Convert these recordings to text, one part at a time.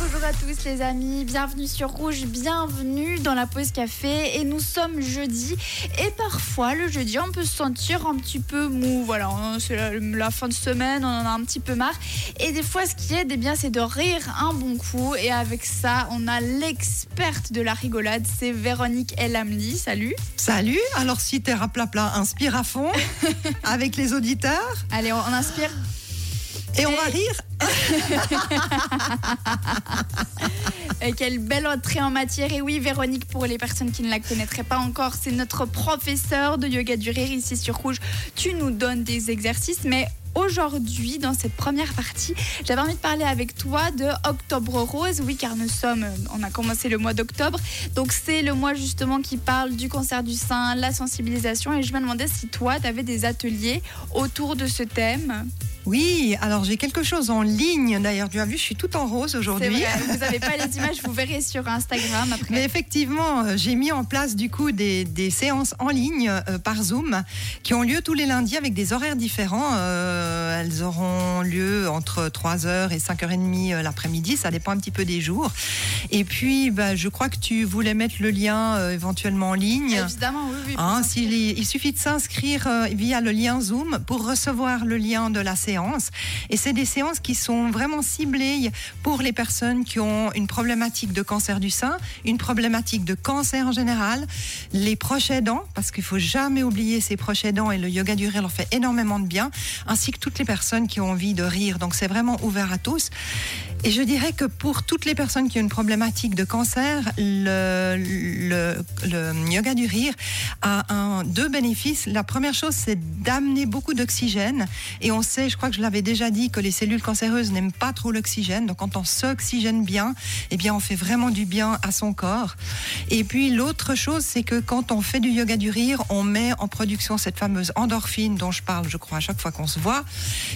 Bonjour à tous les amis, bienvenue sur Rouge, bienvenue dans la pause café. Et nous sommes jeudi. Et parfois le jeudi on peut se sentir un petit peu mou, voilà c'est la, la fin de semaine, on en a un petit peu marre. Et des fois ce qui aide eh bien c'est de rire un bon coup. Et avec ça on a l'experte de la rigolade, c'est Véronique Elamli, salut. Salut, alors si t'es raplapla, inspire à fond avec les auditeurs. Allez on, on inspire et on va rire. Quelle belle entrée en matière. Et oui, Véronique, pour les personnes qui ne la connaîtraient pas encore, c'est notre professeur de yoga du rire ici sur Rouge. Tu nous donnes des exercices, mais aujourd'hui, dans cette première partie, j'avais envie de parler avec toi de Octobre Rose. Oui, car nous sommes, on a commencé le mois d'octobre. Donc, c'est le mois justement qui parle du cancer du sein, la sensibilisation. Et je me demandais si toi, tu avais des ateliers autour de ce thème. Oui, alors j'ai quelque chose en ligne. D'ailleurs, tu as vu, je suis tout en rose aujourd'hui. vous n'avez pas les images, vous verrez sur Instagram après. Mais effectivement, euh, j'ai mis en place du coup des, des séances en ligne euh, par Zoom qui ont lieu tous les lundis avec des horaires différents. Euh, euh, elles auront lieu entre 3h et 5h30 euh, l'après-midi, ça dépend un petit peu des jours. Et puis, bah, je crois que tu voulais mettre le lien euh, éventuellement en ligne. Évidemment, oui, Hein, est- il suffit de s'inscrire euh, via le lien Zoom pour recevoir le lien de la séance. Et c'est des séances qui sont vraiment ciblées pour les personnes qui ont une problématique de cancer du sein, une problématique de cancer en général, les proches aidants, parce qu'il faut jamais oublier ces proches aidants et le yoga du rire leur fait énormément de bien, ainsi que toutes les personnes qui ont envie de rire. Donc c'est vraiment ouvert à tous. Et je dirais que pour toutes les personnes qui ont une problématique de cancer, le, yoga du rire a deux bénéfices. La première chose, c'est d'amener beaucoup d'oxygène. Et on sait, je crois que je l'avais déjà dit, que les cellules cancéreuses n'aiment pas trop l'oxygène. Donc quand on s'oxygène bien, eh bien on fait vraiment du bien à son corps. Et puis l'autre chose, c'est que quand on fait du yoga du rire, on met en production cette fameuse endorphine dont je parle, je crois, à chaque fois qu'on se voit,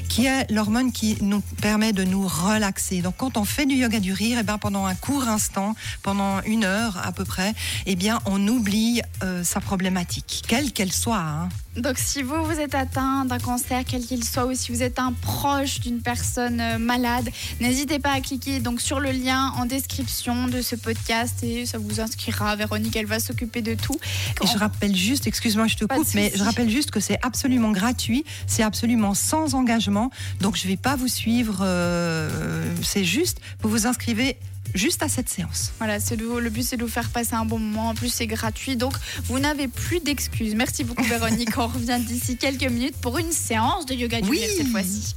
qui est l'hormone qui nous permet de nous relaxer. Donc quand on fait du yoga du rire, eh ben, pendant un court instant, pendant une heure à peu près, eh bien on oublie euh, sa problématique, quelle qu'elle soit. hein. Donc, si vous, vous êtes atteint d'un cancer, quel qu'il soit, ou si vous êtes un proche d'une personne euh, malade, n'hésitez pas à cliquer donc sur le lien en description de ce podcast et ça vous inscrira. Véronique, elle va s'occuper de tout. Et je rappelle juste, excuse-moi, je te Pas de coupe, mais souci. je rappelle juste que c'est absolument gratuit, c'est absolument sans engagement. Donc je ne vais pas vous suivre, euh, c'est juste, vous vous inscrivez juste à cette séance. Voilà, c'est le, le but, c'est de vous faire passer un bon moment. En plus, c'est gratuit, donc vous n'avez plus d'excuses. Merci beaucoup, Véronique. On revient d'ici quelques minutes pour une séance de yoga du Oui. cette fois-ci.